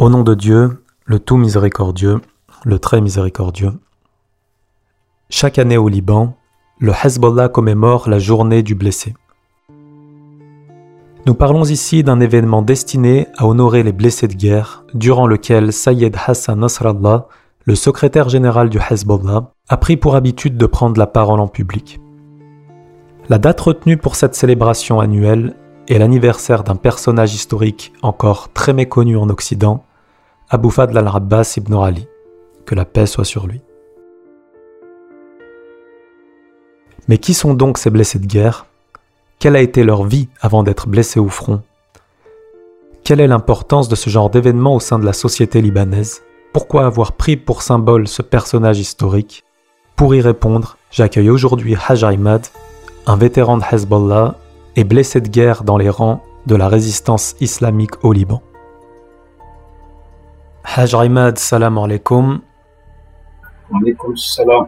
Au nom de Dieu, le tout miséricordieux, le très miséricordieux. Chaque année au Liban, le Hezbollah commémore la journée du blessé. Nous parlons ici d'un événement destiné à honorer les blessés de guerre, durant lequel Sayed Hassan Nasrallah, le secrétaire général du Hezbollah, a pris pour habitude de prendre la parole en public. La date retenue pour cette célébration annuelle est l'anniversaire d'un personnage historique encore très méconnu en Occident, Abu Fadl al-Abbas ibn Ali, que la paix soit sur lui. Mais qui sont donc ces blessés de guerre? Quelle a été leur vie avant d'être blessés au front? Quelle est l'importance de ce genre d'événement au sein de la société libanaise? Pourquoi avoir pris pour symbole ce personnage historique? Pour y répondre, j'accueille aujourd'hui Haj Ahmad, un vétéran de Hezbollah et blessé de guerre dans les rangs de la résistance islamique au Liban. Haj salam alaikum. salam.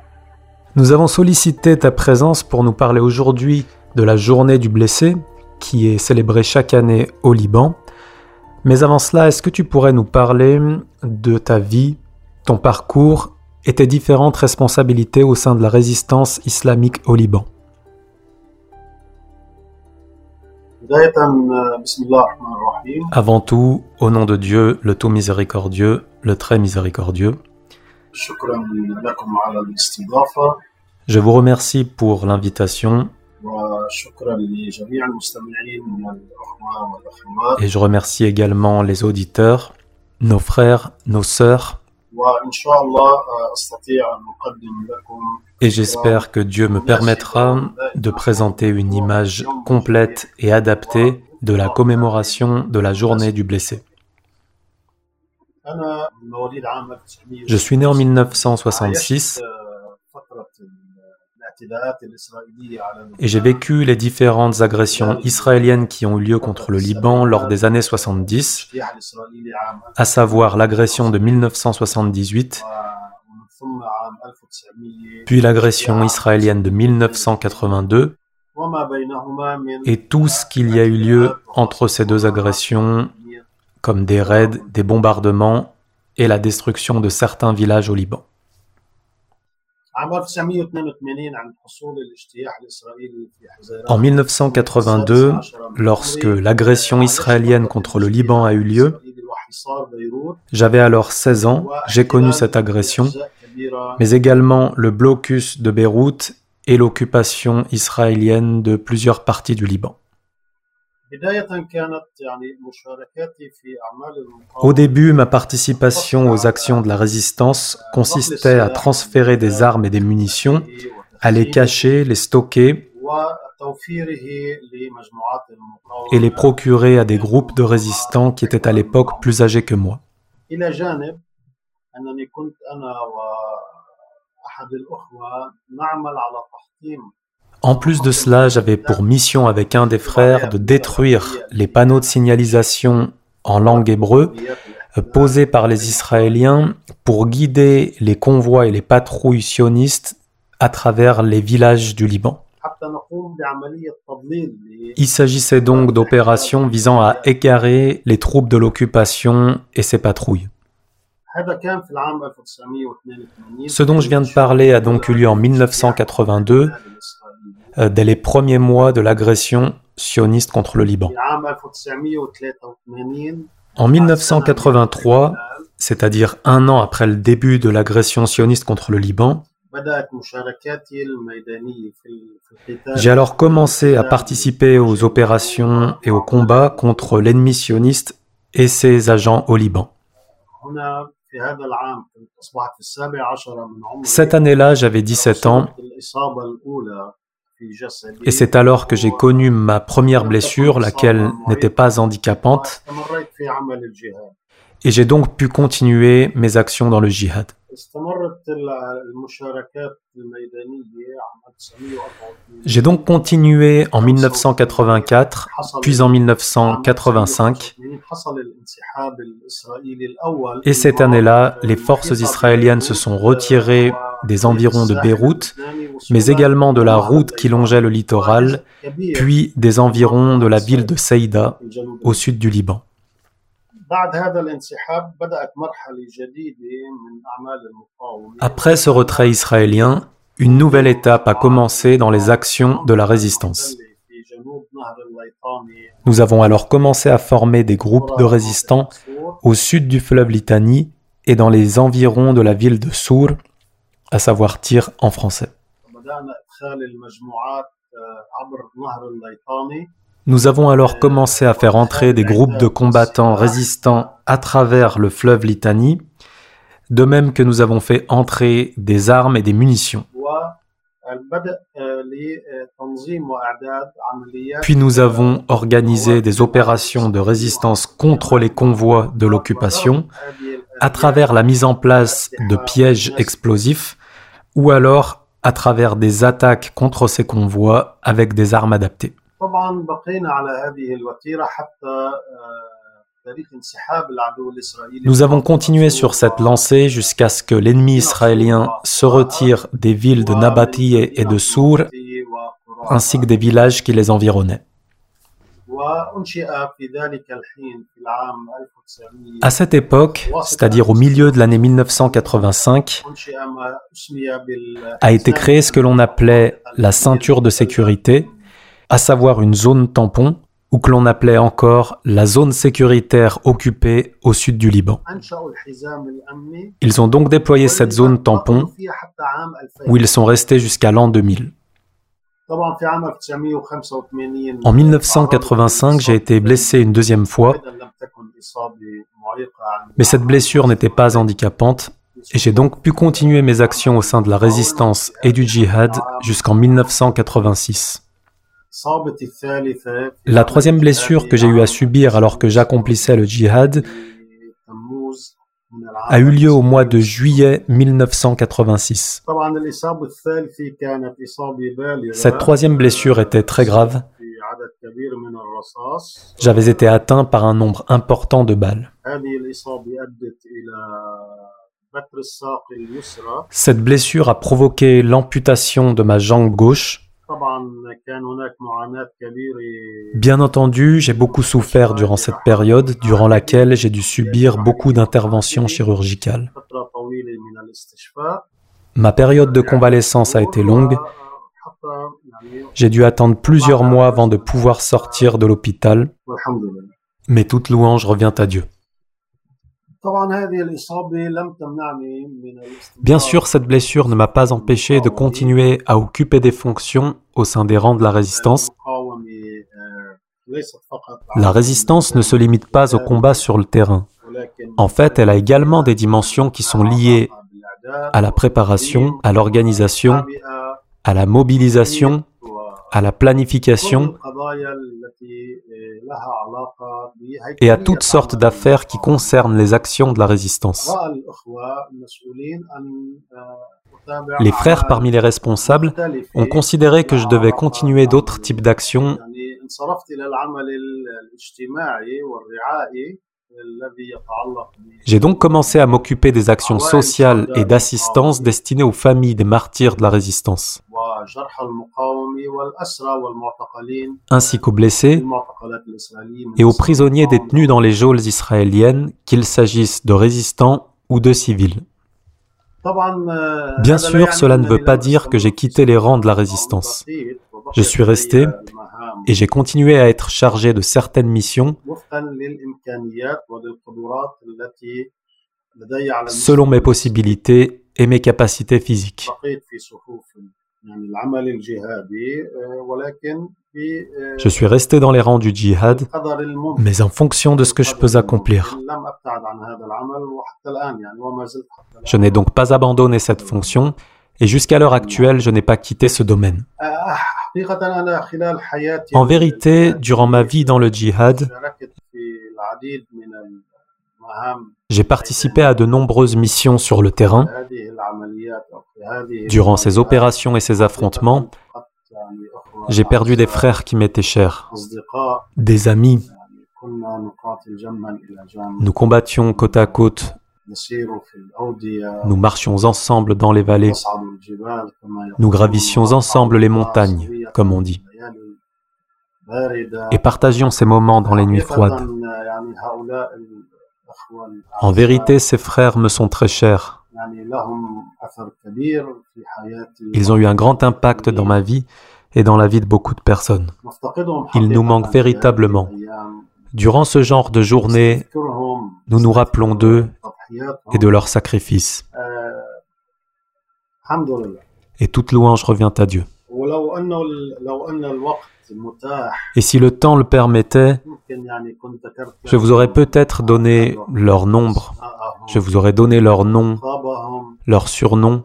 Nous avons sollicité ta présence pour nous parler aujourd'hui de la journée du blessé, qui est célébrée chaque année au Liban. Mais avant cela, est-ce que tu pourrais nous parler de ta vie, ton parcours et tes différentes responsabilités au sein de la résistance islamique au Liban? Avant tout, au nom de Dieu, le tout miséricordieux, le très miséricordieux, je vous remercie pour l'invitation. Et je remercie également les auditeurs, nos frères, nos sœurs. Et j'espère que Dieu me permettra de présenter une image complète et adaptée de la commémoration de la journée du blessé. Je suis né en 1966 et j'ai vécu les différentes agressions israéliennes qui ont eu lieu contre le Liban lors des années 70, à savoir l'agression de 1978, puis l'agression israélienne de 1982, et tout ce qu'il y a eu lieu entre ces deux agressions, comme des raids, des bombardements et la destruction de certains villages au Liban. En 1982, lorsque l'agression israélienne contre le Liban a eu lieu, j'avais alors 16 ans, j'ai connu cette agression, mais également le blocus de Beyrouth et l'occupation israélienne de plusieurs parties du Liban. Au début, ma participation aux actions de la résistance consistait à transférer des armes et des munitions, à les cacher, les stocker et les procurer à des groupes de résistants qui étaient à l'époque plus âgés que moi. En plus de cela, j'avais pour mission avec un des frères de détruire les panneaux de signalisation en langue hébreu euh, posés par les Israéliens pour guider les convois et les patrouilles sionistes à travers les villages du Liban. Il s'agissait donc d'opérations visant à égarer les troupes de l'occupation et ses patrouilles. Ce dont je viens de parler a donc eu lieu en 1982 euh, dès les premiers mois de l'agression sioniste contre le Liban. En 1983, c'est-à-dire un an après le début de l'agression sioniste contre le Liban, j'ai alors commencé à participer aux opérations et aux combats contre l'ennemi sioniste et ses agents au Liban. Cette année-là, j'avais 17 ans et c'est alors que j'ai connu ma première blessure, laquelle n'était pas handicapante, et j'ai donc pu continuer mes actions dans le jihad. J'ai donc continué en 1984, puis en 1985, et cette année-là, les forces israéliennes se sont retirées des environs de Beyrouth, mais également de la route qui longeait le littoral, puis des environs de la ville de Saïda, au sud du Liban. Après ce retrait israélien, une nouvelle étape a commencé dans les actions de la résistance. Nous avons alors commencé à former des groupes de résistants au sud du fleuve Litanie et dans les environs de la ville de Sour, à savoir Tyr en français. Nous avons alors commencé à faire entrer des groupes de combattants résistants à travers le fleuve Litanie, de même que nous avons fait entrer des armes et des munitions. Puis nous avons organisé des opérations de résistance contre les convois de l'occupation à travers la mise en place de pièges explosifs ou alors à travers des attaques contre ces convois avec des armes adaptées. Nous avons continué sur cette lancée jusqu'à ce que l'ennemi israélien se retire des villes de Nabatieh et de Sour, ainsi que des villages qui les environnaient. À cette époque, c'est-à-dire au milieu de l'année 1985, a été créé ce que l'on appelait la ceinture de sécurité, à savoir une zone tampon ou que l'on appelait encore la zone sécuritaire occupée au sud du Liban. Ils ont donc déployé cette zone tampon où ils sont restés jusqu'à l'an 2000. En 1985, j'ai été blessé une deuxième fois, mais cette blessure n'était pas handicapante et j'ai donc pu continuer mes actions au sein de la résistance et du djihad jusqu'en 1986. La troisième blessure que j'ai eu à subir alors que j'accomplissais le djihad a eu lieu au mois de juillet 1986. Cette troisième blessure était très grave. J'avais été atteint par un nombre important de balles. Cette blessure a provoqué l'amputation de ma jambe gauche Bien entendu, j'ai beaucoup souffert durant cette période, durant laquelle j'ai dû subir beaucoup d'interventions chirurgicales. Ma période de convalescence a été longue. J'ai dû attendre plusieurs mois avant de pouvoir sortir de l'hôpital. Mais toute louange revient à Dieu. Bien sûr, cette blessure ne m'a pas empêché de continuer à occuper des fonctions au sein des rangs de la résistance. La résistance ne se limite pas au combat sur le terrain. En fait, elle a également des dimensions qui sont liées à la préparation, à l'organisation, à la mobilisation, à la planification et à toutes sortes d'affaires qui concernent les actions de la résistance. Les frères parmi les responsables ont considéré que je devais continuer d'autres types d'actions j'ai donc commencé à m'occuper des actions sociales et d'assistance destinées aux familles des martyrs de la résistance, ainsi qu'aux blessés et aux prisonniers détenus dans les geôles israéliennes, qu'il s'agisse de résistants ou de civils. Bien sûr, cela ne veut pas dire que j'ai quitté les rangs de la résistance. Je suis resté et j'ai continué à être chargé de certaines missions selon mes possibilités et mes capacités physiques. Je suis resté dans les rangs du djihad, mais en fonction de ce que je peux accomplir. Je n'ai donc pas abandonné cette fonction et jusqu'à l'heure actuelle, je n'ai pas quitté ce domaine. En vérité, durant ma vie dans le djihad, j'ai participé à de nombreuses missions sur le terrain. Durant ces opérations et ces affrontements, j'ai perdu des frères qui m'étaient chers, des amis. Nous combattions côte à côte nous marchions ensemble dans les vallées. Nous gravissions ensemble les montagnes, comme on dit. Et partagions ces moments dans les nuits froides. En vérité, ces frères me sont très chers. Ils ont eu un grand impact dans ma vie et dans la vie de beaucoup de personnes. Ils nous manquent véritablement. Durant ce genre de journée, nous nous rappelons d'eux et de leurs sacrifices. Et toute louange revient à Dieu. Et si le temps le permettait, je vous aurais peut-être donné leur nombre, je vous aurais donné leur nom, leur surnom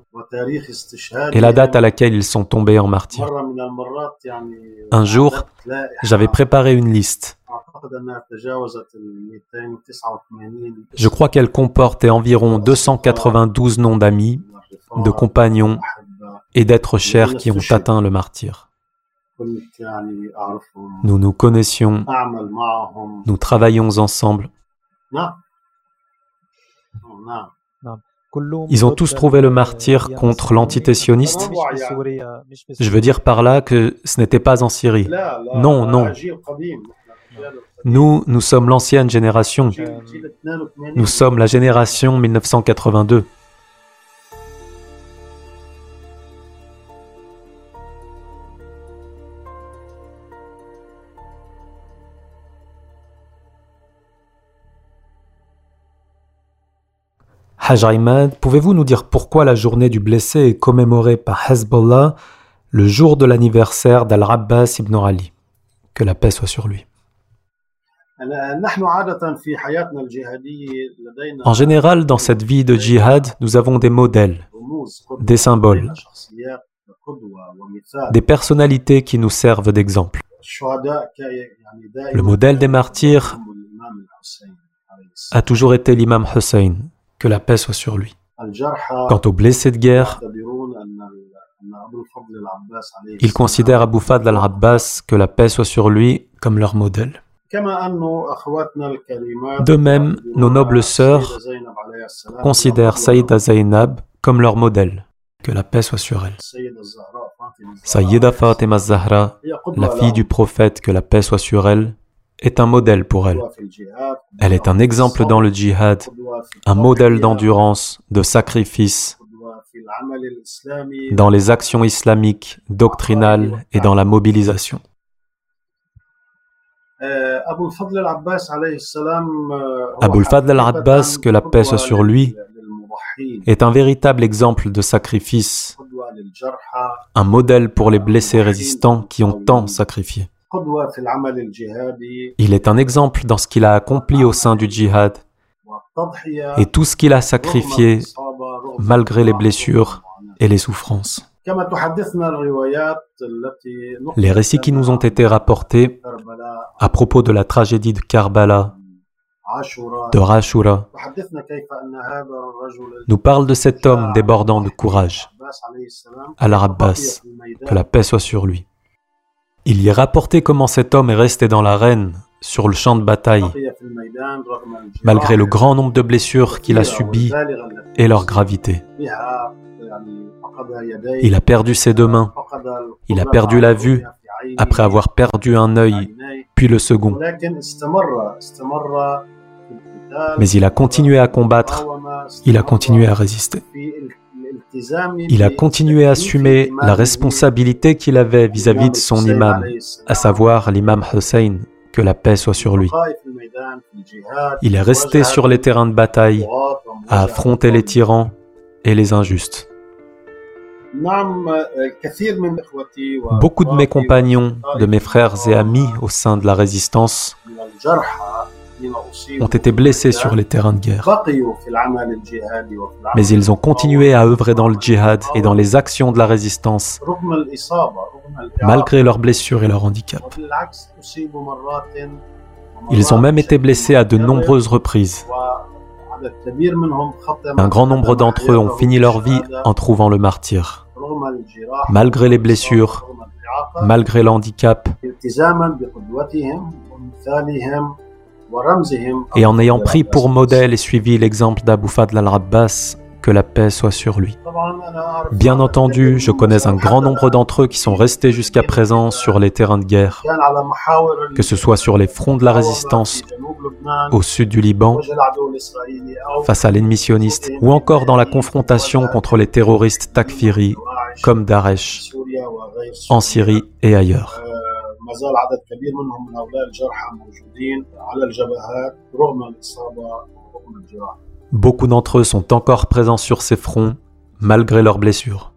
et la date à laquelle ils sont tombés en martyrs. Un jour, j'avais préparé une liste. Je crois qu'elle comportait environ 292 noms d'amis, de compagnons et d'êtres chers qui ont atteint le martyr. Nous nous connaissions, nous travaillons ensemble. Ils ont tous trouvé le martyr contre l'entité sioniste. Je veux dire par là que ce n'était pas en Syrie. Non, non. Nous, nous sommes l'ancienne génération. Nous sommes la génération 1982. Hajj pouvez-vous nous dire pourquoi la journée du blessé est commémorée par Hezbollah le jour de l'anniversaire d'Al-Rabbas ibn Ali? Que la paix soit sur lui. En général, dans cette vie de djihad, nous avons des modèles, des symboles, des personnalités qui nous servent d'exemple. Le modèle des martyrs a toujours été l'imam Hussein, que la paix soit sur lui. Quant aux blessés de guerre, ils considèrent Abu Fadl al-Abbas, que la paix soit sur lui, comme leur modèle. De même, nos nobles sœurs considèrent Saïda Zainab comme leur modèle, que la paix soit sur elle. Sayyida Fatima Zahra, la fille du prophète, que la paix soit sur elle, est un modèle pour elle. Elle est un exemple dans le djihad, un modèle d'endurance, de sacrifice, dans les actions islamiques, doctrinales et dans la mobilisation. Abul Fadl al-Abbas, que la paix soit sur lui, est un véritable exemple de sacrifice, un modèle pour les blessés résistants qui ont tant sacrifié. Il est un exemple dans ce qu'il a accompli au sein du djihad et tout ce qu'il a sacrifié malgré les blessures et les souffrances. Les récits qui nous ont été rapportés à propos de la tragédie de Karbala, de Rashura, nous parlent de cet homme débordant de courage, Al-Abbas, que la paix soit sur lui. Il y est rapporté comment cet homme est resté dans l'arène, sur le champ de bataille, malgré le grand nombre de blessures qu'il a subies et leur gravité. Il a perdu ses deux mains, il a perdu la vue après avoir perdu un œil, puis le second. Mais il a continué à combattre, il a continué à résister. Il a continué à assumer la responsabilité qu'il avait vis-à-vis de son imam, à savoir l'imam Hussein, que la paix soit sur lui. Il est resté sur les terrains de bataille à affronter les tyrans et les injustes. Beaucoup de mes compagnons, de mes frères et amis au sein de la résistance ont été blessés sur les terrains de guerre. Mais ils ont continué à œuvrer dans le djihad et dans les actions de la résistance, malgré leurs blessures et leurs handicaps. Ils ont même été blessés à de nombreuses reprises. Un grand nombre d'entre eux ont fini leur vie en trouvant le martyr. Malgré les blessures, malgré l'handicap, et en ayant pris pour modèle et suivi l'exemple d'Abu Fadl al-Rabbas, que la paix soit sur lui. Bien entendu, je connais un grand nombre d'entre eux qui sont restés jusqu'à présent sur les terrains de guerre, que ce soit sur les fronts de la résistance au sud du Liban, face à l'ennemi sioniste, ou encore dans la confrontation contre les terroristes takfiri comme Daesh en Syrie et ailleurs. Beaucoup d'entre eux sont encore présents sur ces fronts malgré leurs blessures.